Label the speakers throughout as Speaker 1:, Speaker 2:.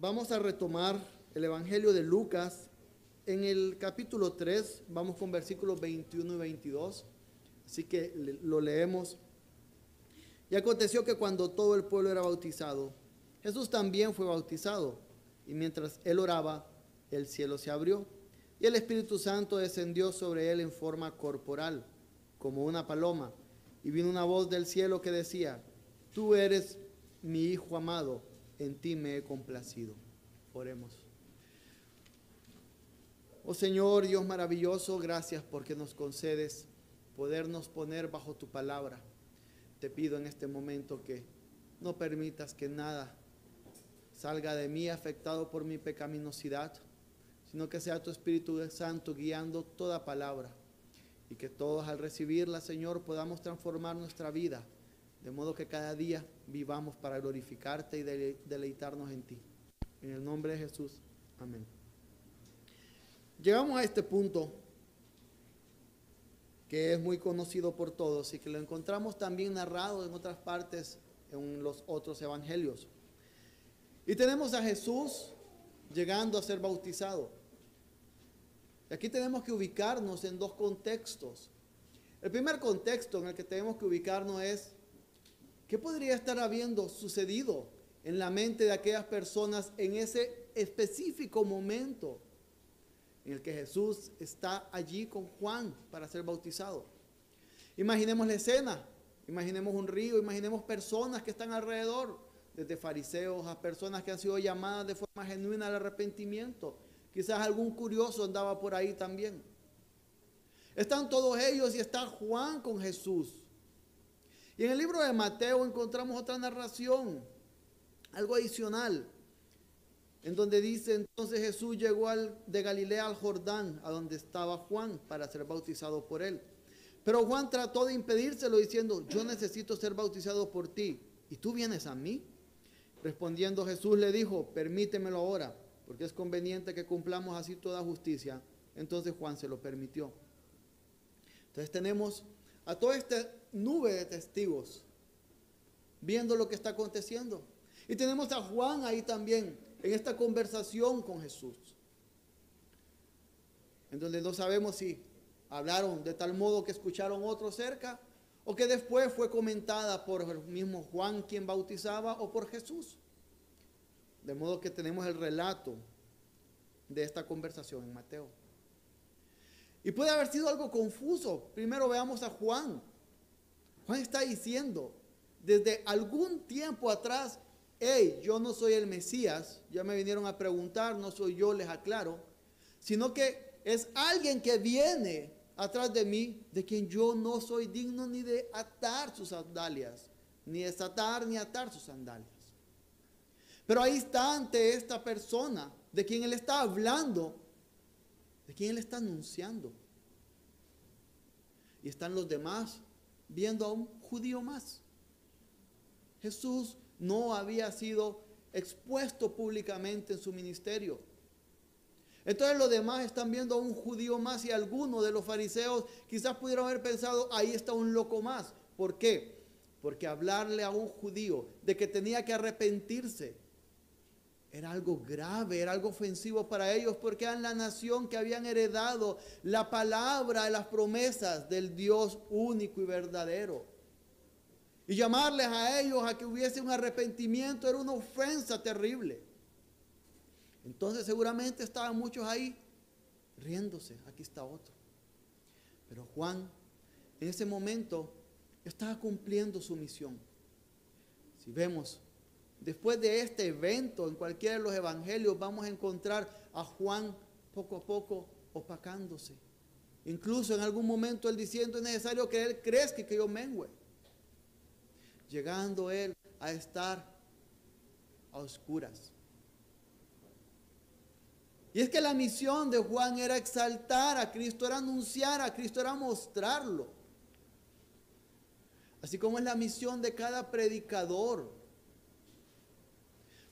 Speaker 1: Vamos a retomar el Evangelio de Lucas. En el capítulo 3 vamos con versículos 21 y 22. Así que lo leemos. Y aconteció que cuando todo el pueblo era bautizado, Jesús también fue bautizado. Y mientras él oraba, el cielo se abrió y el Espíritu Santo descendió sobre él en forma corporal, como una paloma. Y vino una voz del cielo que decía, tú eres mi Hijo amado, en ti me he complacido. Oremos. Oh Señor, Dios maravilloso, gracias porque nos concedes podernos poner bajo tu palabra. Te pido en este momento que no permitas que nada salga de mí afectado por mi pecaminosidad, sino que sea tu Espíritu Santo guiando toda palabra y que todos al recibirla, Señor, podamos transformar nuestra vida, de modo que cada día vivamos para glorificarte y deleitarnos en ti. En el nombre de Jesús, amén. Llegamos a este punto que es muy conocido por todos y que lo encontramos también narrado en otras partes, en los otros evangelios. Y tenemos a Jesús llegando a ser bautizado. Aquí tenemos que ubicarnos en dos contextos. El primer contexto en el que tenemos que ubicarnos es, ¿qué podría estar habiendo sucedido en la mente de aquellas personas en ese específico momento en el que Jesús está allí con Juan para ser bautizado? Imaginemos la escena, imaginemos un río, imaginemos personas que están alrededor, desde fariseos a personas que han sido llamadas de forma genuina al arrepentimiento Quizás algún curioso andaba por ahí también. Están todos ellos y está Juan con Jesús. Y en el libro de Mateo encontramos otra narración, algo adicional, en donde dice entonces Jesús llegó de Galilea al Jordán, a donde estaba Juan, para ser bautizado por él. Pero Juan trató de impedírselo diciendo, yo necesito ser bautizado por ti, ¿y tú vienes a mí? Respondiendo Jesús le dijo, permítemelo ahora porque es conveniente que cumplamos así toda justicia. Entonces Juan se lo permitió. Entonces tenemos a toda esta nube de testigos viendo lo que está aconteciendo. Y tenemos a Juan ahí también, en esta conversación con Jesús. En donde no sabemos si hablaron de tal modo que escucharon otros cerca o que después fue comentada por el mismo Juan quien bautizaba o por Jesús. De modo que tenemos el relato de esta conversación en Mateo. Y puede haber sido algo confuso. Primero veamos a Juan. Juan está diciendo, desde algún tiempo atrás, hey, yo no soy el Mesías, ya me vinieron a preguntar, no soy yo, les aclaro, sino que es alguien que viene atrás de mí, de quien yo no soy digno ni de atar sus sandalias, ni desatar ni atar sus sandalias. Pero ahí está ante esta persona de quien él está hablando, de quien él está anunciando. Y están los demás viendo a un judío más. Jesús no había sido expuesto públicamente en su ministerio. Entonces los demás están viendo a un judío más y algunos de los fariseos quizás pudieron haber pensado, ahí está un loco más. ¿Por qué? Porque hablarle a un judío de que tenía que arrepentirse, era algo grave, era algo ofensivo para ellos porque eran la nación que habían heredado la palabra y las promesas del Dios único y verdadero. Y llamarles a ellos a que hubiese un arrepentimiento era una ofensa terrible. Entonces seguramente estaban muchos ahí riéndose. Aquí está otro. Pero Juan en ese momento estaba cumpliendo su misión. Si vemos Después de este evento, en cualquiera de los evangelios, vamos a encontrar a Juan poco a poco opacándose. Incluso en algún momento él diciendo es necesario que él crezca y que yo mengüe. Llegando él a estar a oscuras. Y es que la misión de Juan era exaltar a Cristo, era anunciar a Cristo, era mostrarlo. Así como es la misión de cada predicador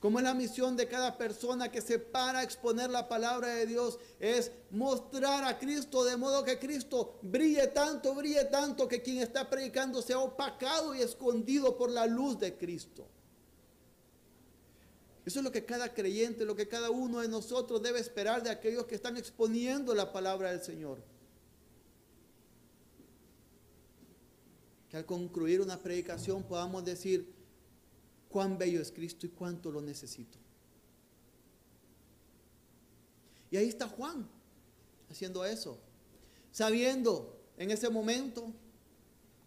Speaker 1: como es la misión de cada persona que se para a exponer la palabra de Dios, es mostrar a Cristo de modo que Cristo brille tanto, brille tanto que quien está predicando sea opacado y escondido por la luz de Cristo. Eso es lo que cada creyente, lo que cada uno de nosotros debe esperar de aquellos que están exponiendo la palabra del Señor. Que al concluir una predicación podamos decir cuán bello es Cristo y cuánto lo necesito. Y ahí está Juan haciendo eso, sabiendo en ese momento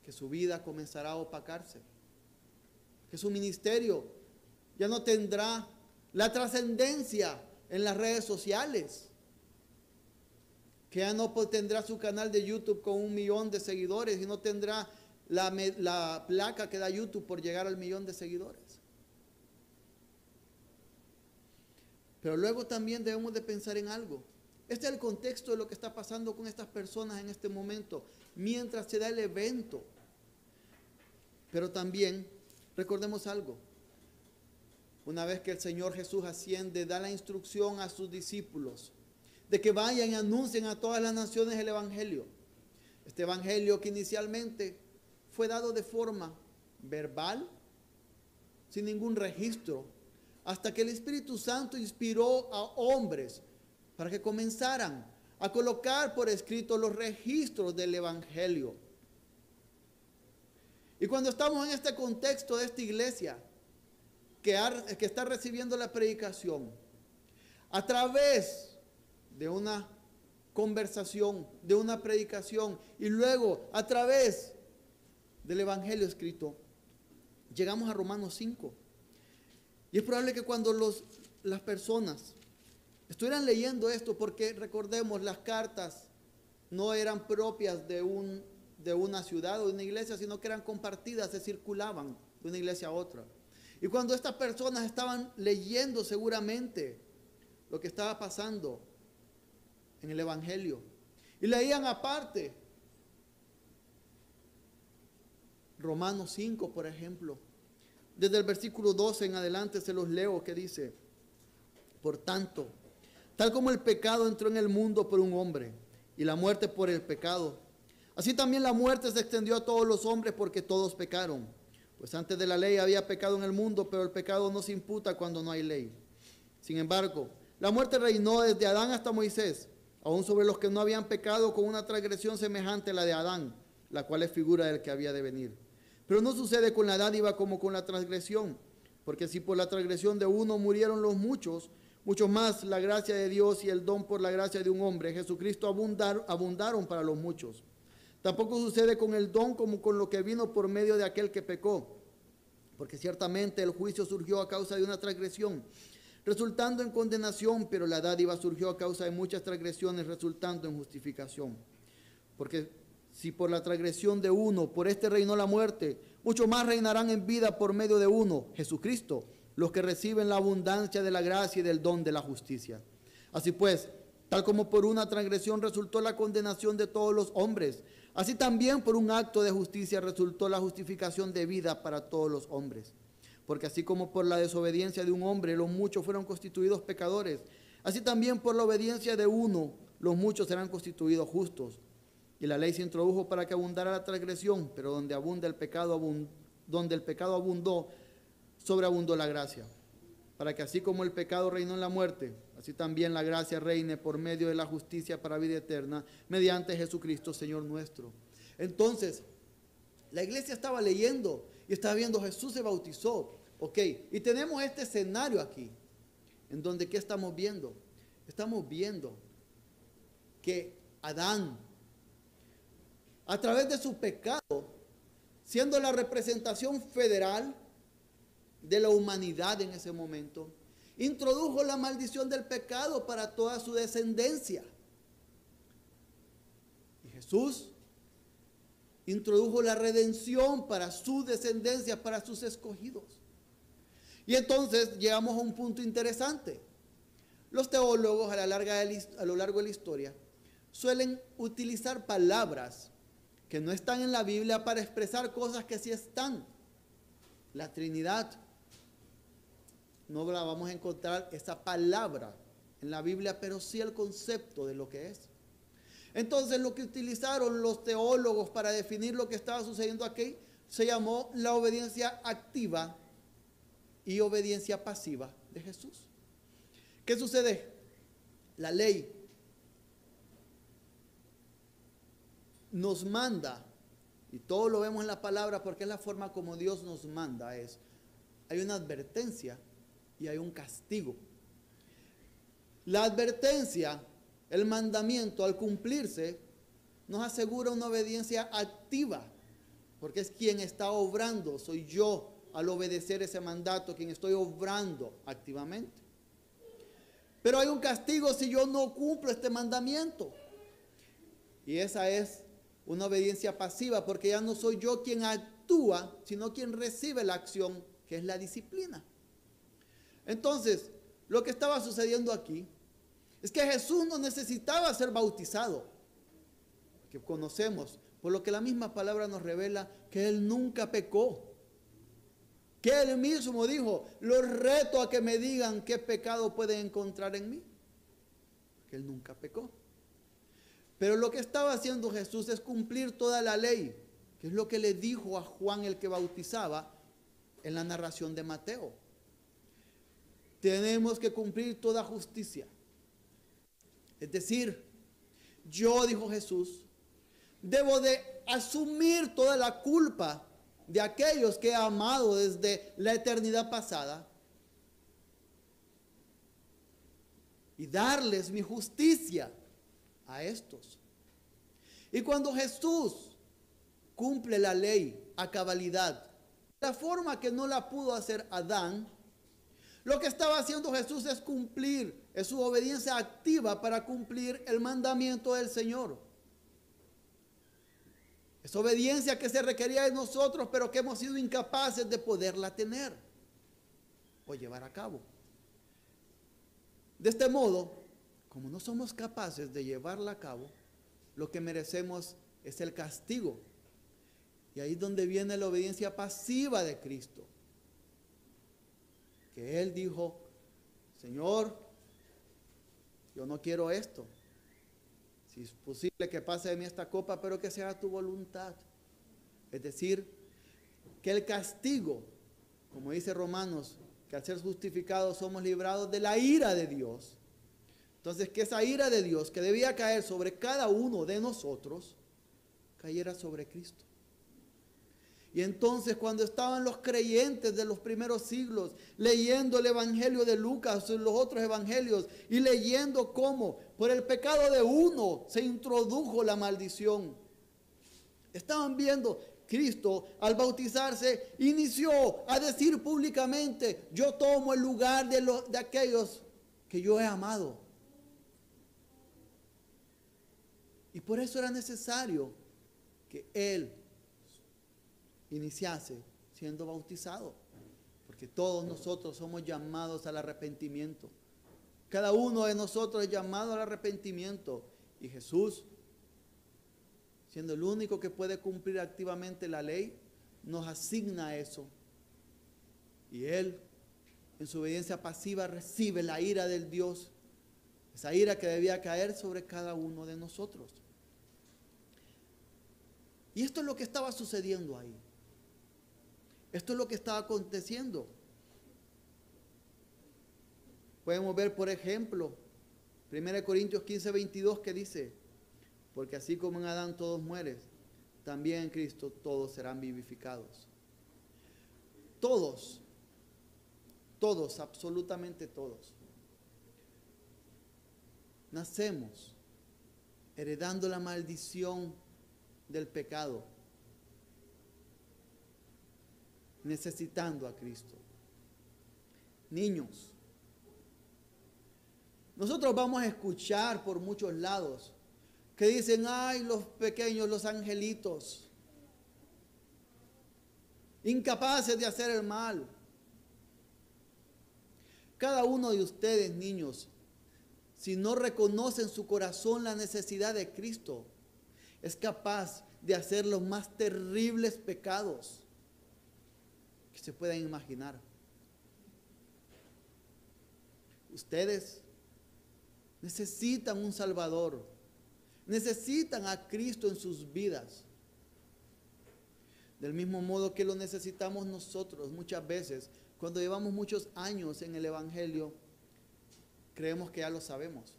Speaker 1: que su vida comenzará a opacarse, que su ministerio ya no tendrá la trascendencia en las redes sociales, que ya no tendrá su canal de YouTube con un millón de seguidores y no tendrá la, la placa que da YouTube por llegar al millón de seguidores. Pero luego también debemos de pensar en algo. Este es el contexto de lo que está pasando con estas personas en este momento, mientras se da el evento. Pero también recordemos algo. Una vez que el Señor Jesús asciende, da la instrucción a sus discípulos de que vayan y anuncien a todas las naciones el Evangelio. Este Evangelio que inicialmente fue dado de forma verbal, sin ningún registro, hasta que el Espíritu Santo inspiró a hombres para que comenzaran a colocar por escrito los registros del Evangelio. Y cuando estamos en este contexto de esta iglesia, que, está recibiendo la predicación, a través de una conversación, de una predicación, y luego a través del Evangelio escrito, llegamos a Romanos 5. Y es probable que cuando los, las personas estuvieran leyendo esto, porque recordemos, las cartas no eran propias de, un, de una ciudad o de una iglesia, sino que eran compartidas, se circulaban de una iglesia a otra. Y cuando estas personas estaban leyendo seguramente lo que estaba pasando en el Evangelio, y leían aparte Romanos 5, por ejemplo, desde el versículo 12 en adelante se los leo que dice, por tanto, tal como el pecado entró en el mundo por un hombre y la muerte por el pecado, así también la muerte se extendió a todos los hombres porque todos pecaron. Pues antes de la ley había pecado en el mundo, pero el pecado no se imputa cuando no hay ley. Sin embargo, la muerte reinó desde Adán hasta Moisés, aún sobre los que no habían pecado con una transgresión semejante a la de Adán, la cual es figura del que había de venir. Pero no sucede con la dádiva como con la transgresión, porque si por la transgresión de uno murieron los muchos, mucho más la gracia de Dios y el don por la gracia de un hombre, Jesucristo, abundaron para los muchos. Tampoco sucede con el don como con lo que vino por medio de aquel que pecó, porque ciertamente el juicio surgió a causa de una transgresión, resultando en condenación, pero la dádiva surgió a causa de muchas transgresiones, resultando en justificación. Porque si por la transgresión de uno, por este reinó la muerte, mucho más reinarán en vida por medio de uno, Jesucristo, los que reciben la abundancia de la gracia y del don de la justicia. Así pues, tal como por una transgresión resultó la condenación de todos los hombres, así también por un acto de justicia resultó la justificación de vida para todos los hombres. Porque así como por la desobediencia de un hombre los muchos fueron constituidos pecadores, así también por la obediencia de uno los muchos serán constituidos justos. Y la ley se introdujo para que abundara la transgresión, pero donde abunda el pecado, donde el pecado abundó, sobreabundó la gracia. Para que así como el pecado reinó en la muerte, así también la gracia reine por medio de la justicia para vida eterna, mediante Jesucristo, Señor nuestro. Entonces, la iglesia estaba leyendo y estaba viendo Jesús se bautizó. Ok, y tenemos este escenario aquí, en donde ¿qué estamos viendo? Estamos viendo que Adán a través de su pecado, siendo la representación federal de la humanidad en ese momento, introdujo la maldición del pecado para toda su descendencia. Y Jesús introdujo la redención para su descendencia, para sus escogidos. Y entonces llegamos a un punto interesante. Los teólogos a, lo largo de la historia suelen utilizar palabras que no están en la Biblia para expresar cosas que sí están. La Trinidad. No la vamos a encontrar esa palabra en la Biblia, pero sí el concepto de lo que es. Entonces lo que utilizaron los teólogos para definir lo que estaba sucediendo aquí se llamó la obediencia activa y obediencia pasiva. de Jesús. ¿Qué sucede? La ley nos manda, y todo lo vemos en la palabra porque es la forma como Dios nos manda, es, hay una advertencia y hay un castigo. La advertencia, el mandamiento al cumplirse, nos asegura una obediencia activa, porque es quien está obrando, soy yo al obedecer ese mandato, quien estoy obrando activamente. Pero hay un castigo si yo no cumplo este mandamiento. Y esa es una obediencia pasiva, porque ya no soy yo quien actúa, sino quien recibe la acción, que es la disciplina. Entonces, lo que estaba sucediendo aquí es que Jesús no necesitaba ser bautizado, que conocemos, por lo que la misma palabra nos revela que Él nunca pecó. Que Él mismo dijo, los reto a que me digan qué pecado pueden encontrar en mí. Que Él nunca pecó. Pero lo que estaba haciendo Jesús es cumplir toda la ley, que es lo que le dijo a Juan el que bautizaba en la narración de Mateo. Tenemos que cumplir toda justicia. Es decir, yo, dijo Jesús, debo de asumir toda la culpa de aquellos que he amado desde la eternidad pasada y darles mi justicia a estos. Y cuando Jesús cumple la ley a cabalidad, la forma que no la pudo hacer Adán, lo que estaba haciendo Jesús es cumplir, es su obediencia activa para cumplir el mandamiento del Señor. Es obediencia que se requería de nosotros, pero que hemos sido incapaces de poderla tener o llevar a cabo. De este modo, como no somos capaces de llevarla a cabo, lo que merecemos es el castigo. Y ahí es donde viene la obediencia pasiva de Cristo. Que Él dijo, Señor, yo no quiero esto. Si es posible que pase de mí esta copa, pero que sea tu voluntad. Es decir, que el castigo, como dice Romanos, que al ser justificados somos librados de la ira de Dios entonces, que esa ira de Dios que debía caer sobre cada uno de nosotros, cayera sobre Cristo. Y entonces cuando estaban los creyentes de los primeros siglos leyendo el Evangelio de Lucas y los otros evangelios y leyendo cómo por el pecado de uno se introdujo la maldición, estaban viendo Cristo al bautizarse inició a decir públicamente, yo tomo el lugar de, de aquellos que yo he amado. Y por eso era necesario que Él iniciase siendo bautizado. Porque todos nosotros somos llamados al arrepentimiento. Cada uno de nosotros es llamado al arrepentimiento. Y Jesús, siendo el único que puede cumplir activamente la ley, nos asigna eso. Y Él, en su obediencia pasiva, recibe la ira del Dios. Esa ira que debía caer sobre cada uno de nosotros. Y esto es lo que estaba sucediendo ahí. Esto es lo que estaba aconteciendo. Podemos ver, por ejemplo, 1 Corintios 15, 22 que dice, porque así como en Adán todos mueren, también en Cristo todos serán vivificados. Todos, todos, absolutamente todos. Nacemos heredando la maldición del pecado, necesitando a Cristo. Niños, nosotros vamos a escuchar por muchos lados que dicen, ay, los pequeños, los angelitos, incapaces de hacer el mal. Cada uno de ustedes, niños, si no reconocen en su corazón la necesidad de Cristo, es capaz de hacer los más terribles pecados que se puedan imaginar. Ustedes necesitan un Salvador, necesitan a Cristo en sus vidas. Del mismo modo que lo necesitamos nosotros muchas veces, cuando llevamos muchos años en el Evangelio, creemos que ya lo sabemos.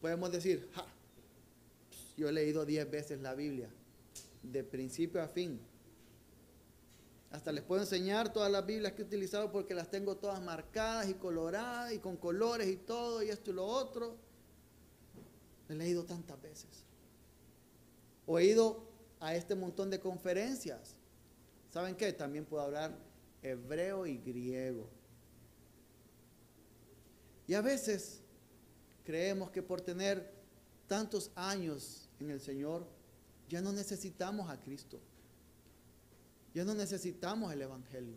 Speaker 1: Podemos decir, ja, yo he leído diez veces la Biblia, de principio a fin. Hasta les puedo enseñar todas las Biblias que he utilizado porque las tengo todas marcadas y coloradas y con colores y todo y esto y lo otro. He leído tantas veces. He ido a este montón de conferencias. ¿Saben qué? También puedo hablar hebreo y griego. Y a veces creemos que por tener tantos años en el Señor, ya no necesitamos a Cristo. Ya no necesitamos el Evangelio.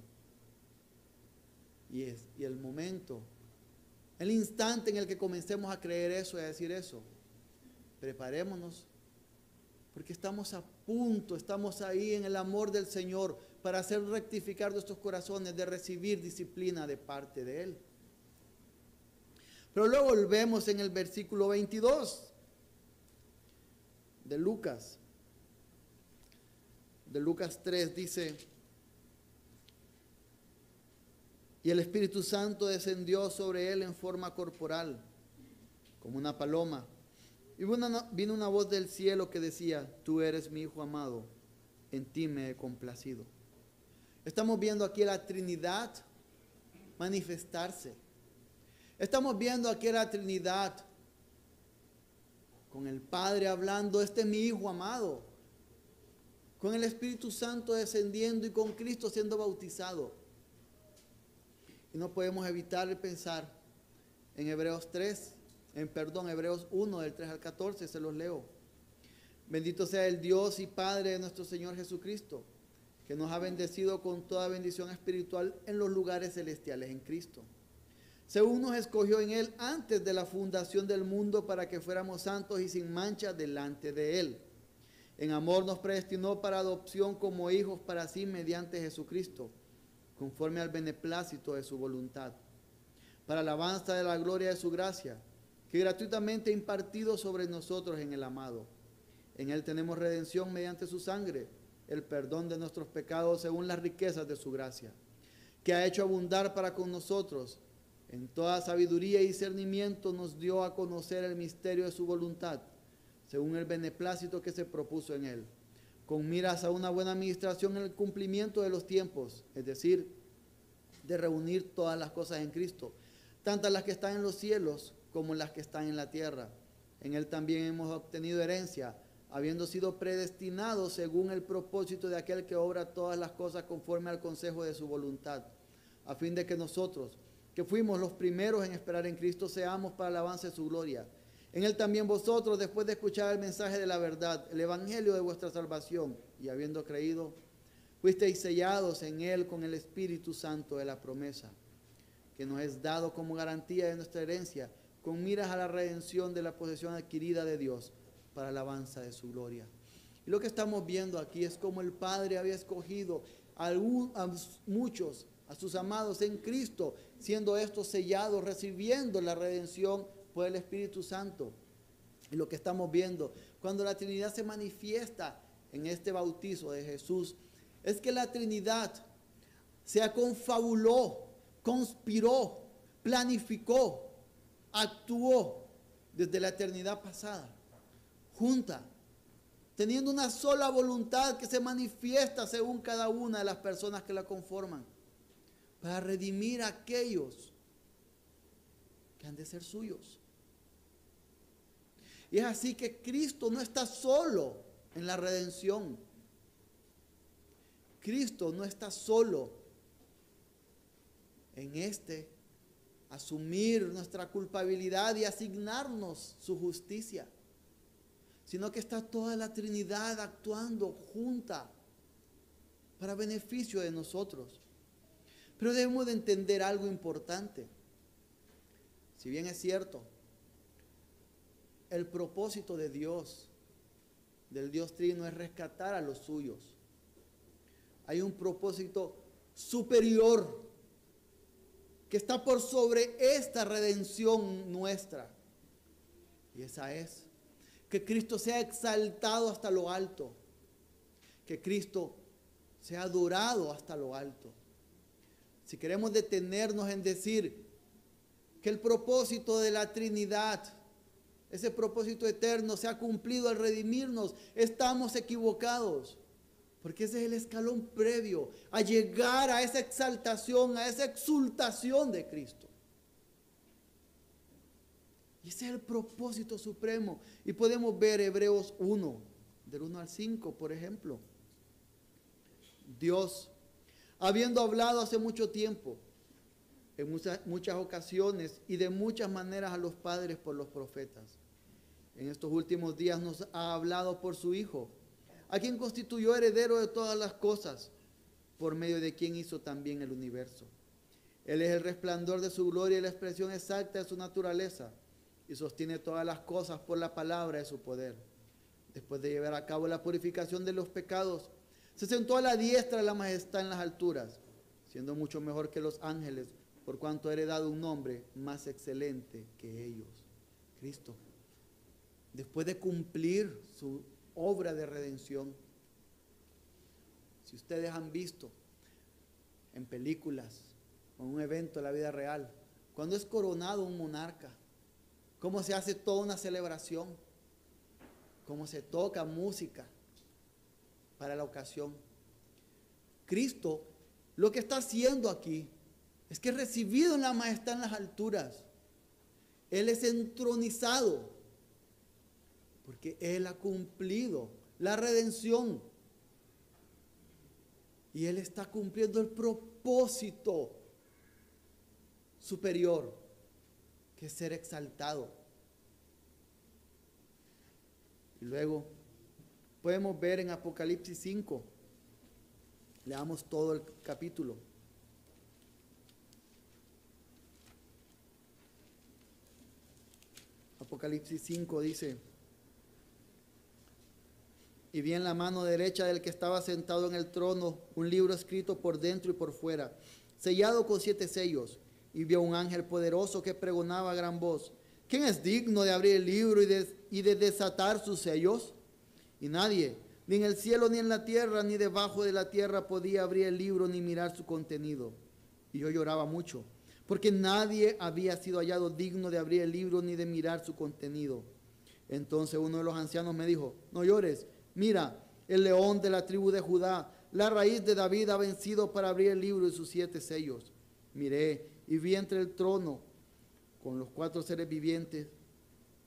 Speaker 1: Y, es, y el momento, el instante en el que comencemos a creer eso y a decir eso, preparémonos, porque estamos a punto, estamos ahí en el amor del Señor para hacer rectificar nuestros corazones, de recibir disciplina de parte de Él. Pero luego volvemos en el versículo 22 de Lucas de Lucas 3 dice, y el Espíritu Santo descendió sobre él en forma corporal, como una paloma. Y vino una voz del cielo que decía, tú eres mi Hijo amado, en ti me he complacido. Estamos viendo aquí la Trinidad manifestarse. Estamos viendo aquí la Trinidad con el Padre hablando, este es mi Hijo amado, con el Espíritu Santo descendiendo y con Cristo siendo bautizado. Y no podemos evitar pensar en Hebreos 3, en perdón, Hebreos 1 del 3 al 14, se los leo. Bendito sea el Dios y Padre de nuestro Señor Jesucristo, que nos ha bendecido con toda bendición espiritual en los lugares celestiales en Cristo. Según nos escogió en Él antes de la fundación del mundo para que fuéramos santos y sin mancha delante de Él en amor nos predestinó para adopción como hijos para sí mediante Jesucristo, conforme al beneplácito de su voluntad, para alabanza de la gloria de su gracia, que gratuitamente ha impartido sobre nosotros en el amado. En él tenemos redención mediante su sangre, el perdón de nuestros pecados según las riquezas de su gracia, que ha hecho abundar para con nosotros. En toda sabiduría y discernimiento nos dio a conocer el misterio de su voluntad según el beneplácito que se propuso en él, con miras a una buena administración en el cumplimiento de los tiempos, es decir, de reunir todas las cosas en Cristo, tantas las que están en los cielos como las que están en la tierra. En él también hemos obtenido herencia, habiendo sido predestinados según el propósito de aquel que obra todas las cosas conforme al consejo de su voluntad, a fin de que nosotros, que fuimos los primeros en esperar en Cristo, seamos para el avance de su gloria. En él también vosotros, después de escuchar el mensaje de la verdad, el evangelio de vuestra salvación, y habiendo creído, fuisteis sellados en él con el Espíritu Santo de la promesa, que nos es dado como garantía de nuestra herencia, con miras a la redención de la posesión adquirida de Dios para la alabanza de su gloria. Y lo que estamos viendo aquí es como el Padre había escogido a, a muchos, a sus amados en Cristo, siendo estos sellados, recibiendo la redención el Espíritu Santo. Y lo que estamos viendo, cuando la Trinidad se manifiesta en este bautizo de Jesús, es que la Trinidad se confabuló, conspiró, planificó, actuó desde la eternidad pasada, junta, teniendo una sola voluntad que se manifiesta según cada una de las personas que la conforman, para redimir a aquellos que han de ser suyos. Y es así que Cristo no está solo en la redención. Cristo no está solo en este asumir nuestra culpabilidad y asignarnos su justicia, sino que está toda la Trinidad actuando junta para beneficio de nosotros. Pero debemos de entender algo importante. Si bien es cierto, el propósito de Dios, del Dios Trino, es rescatar a los suyos. Hay un propósito superior que está por sobre esta redención nuestra. Y esa es que Cristo sea exaltado hasta lo alto que Cristo sea adorado hasta lo alto. Si queremos detenernos en decir que el propósito de la Trinidad, ese propósito eterno se ha cumplido al redimirnos, estamos equivocados. Porque ese es el escalón previo a llegar a esa exaltación, a esa exultación de Cristo. Y ese es el propósito supremo. Y podemos ver Hebreos 1, del 1 al 5, por ejemplo. Dios, habiendo hablado hace mucho tiempo, en muchas, muchas ocasiones y de muchas maneras a los padres por los profetas, en estos últimos días nos ha hablado por su Hijo a quien constituyó heredero de todas las cosas, por medio de quien hizo también el universo. Él es el resplandor de su gloria y la expresión exacta de su naturaleza, y sostiene todas las cosas por la palabra de su poder. Después de llevar a cabo la purificación de los pecados, se sentó a la diestra de la majestad en las alturas, siendo mucho mejor que los ángeles, por cuanto ha heredado un nombre más excelente que ellos, Cristo. Después de cumplir su obra de redención. Si ustedes han visto en películas o en un evento de la vida real, cuando es coronado un monarca, cómo se hace toda una celebración, cómo se toca música para la ocasión. Cristo lo que está haciendo aquí es que recibido en la majestad en las alturas. Él es entronizado porque Él ha cumplido la redención. Y Él está cumpliendo el propósito superior, que es ser exaltado. Y luego podemos ver en Apocalipsis 5, leamos todo el capítulo. Apocalipsis 5 dice, y vi en la mano derecha del que estaba sentado en el trono un libro escrito por dentro y por fuera, sellado con siete sellos. Y vio un ángel poderoso que pregonaba a gran voz, ¿quién es digno de abrir el libro y de, y de desatar sus sellos? Y nadie, ni en el cielo, ni en la tierra, ni debajo de la tierra podía abrir el libro ni mirar su contenido. Y yo lloraba mucho, porque nadie había sido hallado digno de abrir el libro ni de mirar su contenido. Entonces uno de los ancianos me dijo, no llores Mira, el león de la tribu de Judá, la raíz de David ha vencido para abrir el libro y sus siete sellos. Miré y vi entre el trono con los cuatro seres vivientes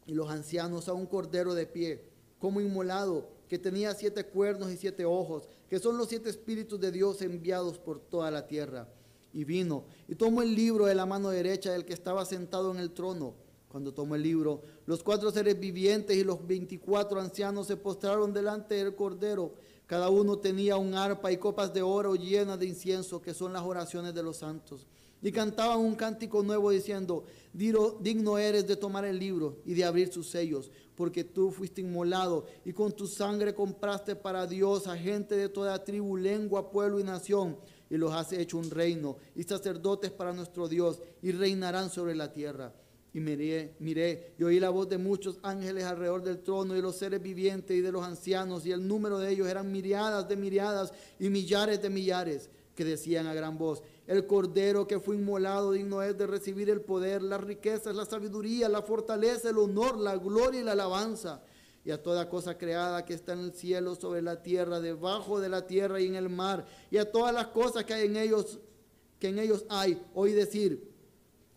Speaker 1: y los ancianos a un cordero de pie, como inmolado, que tenía siete cuernos y siete ojos, que son los siete espíritus de Dios enviados por toda la tierra. Y vino y tomó el libro de la mano derecha del que estaba sentado en el trono cuando tomó el libro, los cuatro seres vivientes y los veinticuatro ancianos se postraron delante del Cordero. Cada uno tenía un arpa y copas de oro llenas de incienso, que son las oraciones de los santos. Y cantaban un cántico nuevo diciendo, digno eres de tomar el libro y de abrir sus sellos, porque tú fuiste inmolado y con tu sangre compraste para Dios a gente de toda tribu, lengua, pueblo y nación, y los has hecho un reino y sacerdotes para nuestro Dios, y reinarán sobre la tierra. Y miré, miré y oí la voz de muchos ángeles alrededor del trono y de los seres vivientes y de los ancianos, y el número de ellos eran miriadas de miriadas y millares de millares, que decían a gran voz, el cordero que fue inmolado digno es de recibir el poder, las riquezas, la sabiduría, la fortaleza, el honor, la gloria y la alabanza. Y a toda cosa creada que está en el cielo, sobre la tierra, debajo de la tierra y en el mar, y a todas las cosas que hay en ellos, que en ellos hay, oí decir,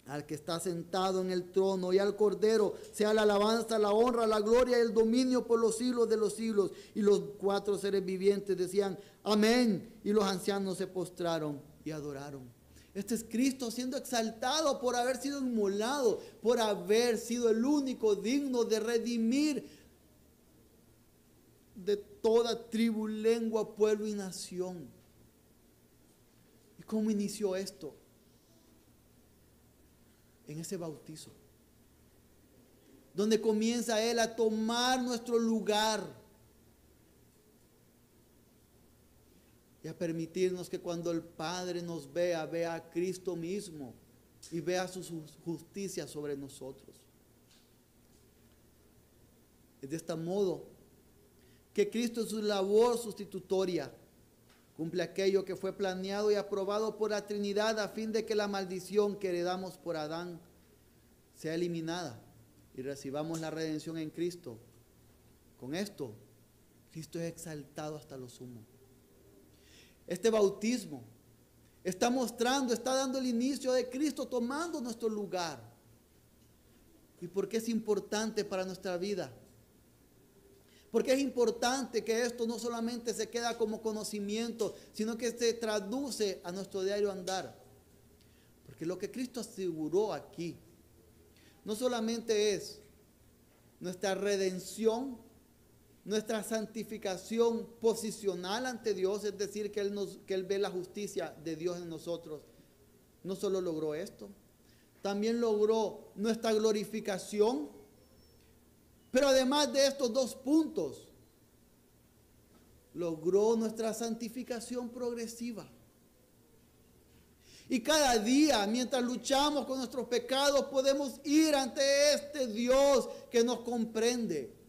Speaker 1: al que está sentado en el trono y al Cordero, sea la alabanza, la honra, la gloria y el dominio por los siglos de los siglos. Y los cuatro seres vivientes decían, amén. Y los ancianos se postraron y adoraron. Este es Cristo siendo exaltado por haber sido inmolado, por haber sido el único digno de redimir de toda tribu, lengua, pueblo y nación. ¿Y cómo inició esto? en ese bautizo, donde comienza Él a tomar nuestro lugar y a permitirnos que cuando el Padre nos vea, vea a Cristo mismo y vea su justicia sobre nosotros. Es de este modo que Cristo en su labor sustitutoria cumple aquello que fue planeado y aprobado por la Trinidad a fin de que la maldición que heredamos por Adán sea eliminada y recibamos la redención en Cristo. Con esto, Cristo es exaltado hasta lo sumo. Este bautismo está mostrando, está dando el inicio de Cristo tomando nuestro lugar. ¿Y por qué es importante para nuestra vida? Porque es importante que esto no solamente se queda como conocimiento, sino que se traduce a nuestro diario andar. Porque lo que Cristo aseguró aquí no solamente es nuestra redención, nuestra santificación posicional ante Dios, es decir, que Él, nos, que Él ve la justicia de Dios en nosotros. No solo logró esto, también logró nuestra glorificación. Pero además de estos dos puntos, logró nuestra santificación progresiva. Y cada día, mientras luchamos con nuestros pecados, podemos ir ante este Dios que nos comprende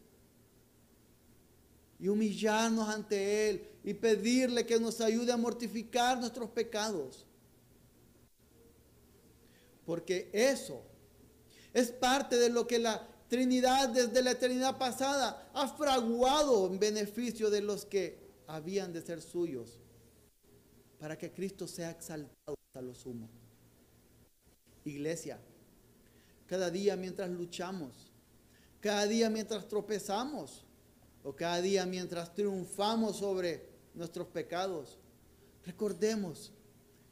Speaker 1: y humillarnos ante Él y pedirle que nos ayude a mortificar nuestros pecados. Porque eso es parte de lo que la Trinidad desde la eternidad pasada ha fraguado en beneficio de los que habían de ser suyos, para que Cristo sea exaltado hasta lo sumo. Iglesia, cada día mientras luchamos, cada día mientras tropezamos, o cada día mientras triunfamos sobre nuestros pecados, recordemos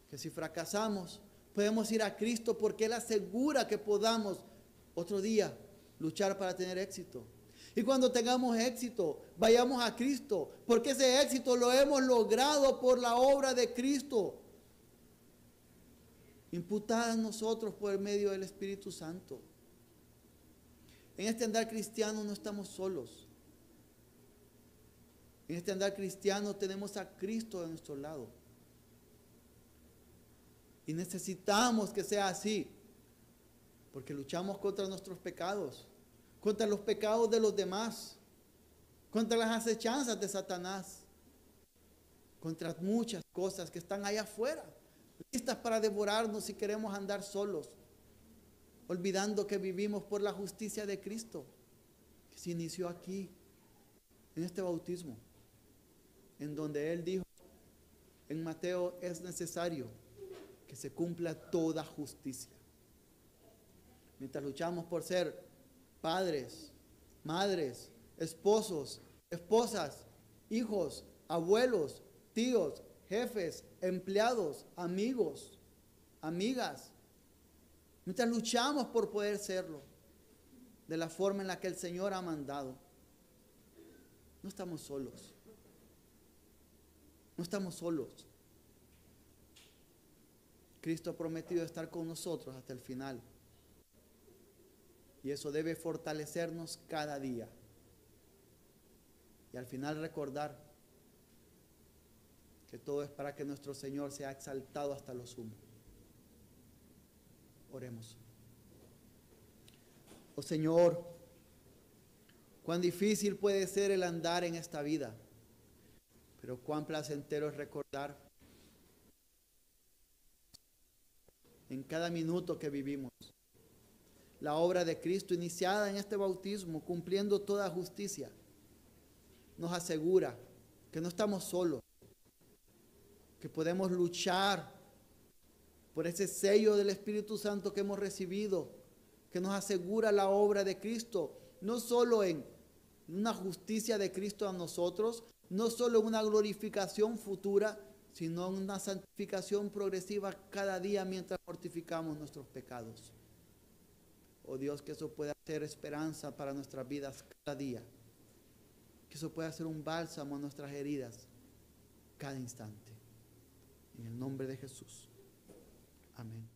Speaker 1: que si fracasamos, podemos ir a Cristo porque Él asegura que podamos otro día luchar para tener éxito. Y cuando tengamos éxito, vayamos a Cristo, porque ese éxito lo hemos logrado por la obra de Cristo, imputada a nosotros por el medio del Espíritu Santo. En este andar cristiano no estamos solos. En este andar cristiano tenemos a Cristo a nuestro lado. Y necesitamos que sea así, porque luchamos contra nuestros pecados, contra los pecados de los demás, contra las acechanzas de Satanás, contra muchas cosas que están allá afuera, listas para devorarnos si queremos andar solos, olvidando que vivimos por la justicia de Cristo, que se inició aquí, en este bautismo en donde Él dijo, en Mateo es necesario que se cumpla toda justicia. Mientras luchamos por ser padres, madres, esposos, esposas, hijos, abuelos, tíos, jefes, empleados, amigos, amigas. Mientras luchamos por poder serlo de la forma en la que el Señor ha mandado, no estamos solos. No estamos solos. Cristo ha prometido estar con nosotros hasta el final. Y eso debe fortalecernos cada día. Y al final recordar que todo es para que nuestro Señor sea exaltado hasta lo sumo. Oremos. Oh Señor, cuán difícil puede ser el andar en esta vida. Pero cuán placentero es recordar en cada minuto que vivimos la obra de Cristo iniciada en este bautismo, cumpliendo toda justicia, nos asegura que no estamos solos, que podemos luchar por ese sello del Espíritu Santo que hemos recibido, que nos asegura la obra de Cristo, no solo en una justicia de Cristo a nosotros, no solo una glorificación futura, sino una santificación progresiva cada día mientras mortificamos nuestros pecados. Oh Dios, que eso pueda ser esperanza para nuestras vidas cada día. Que eso pueda ser un bálsamo a nuestras heridas cada instante. En el nombre de Jesús. Amén.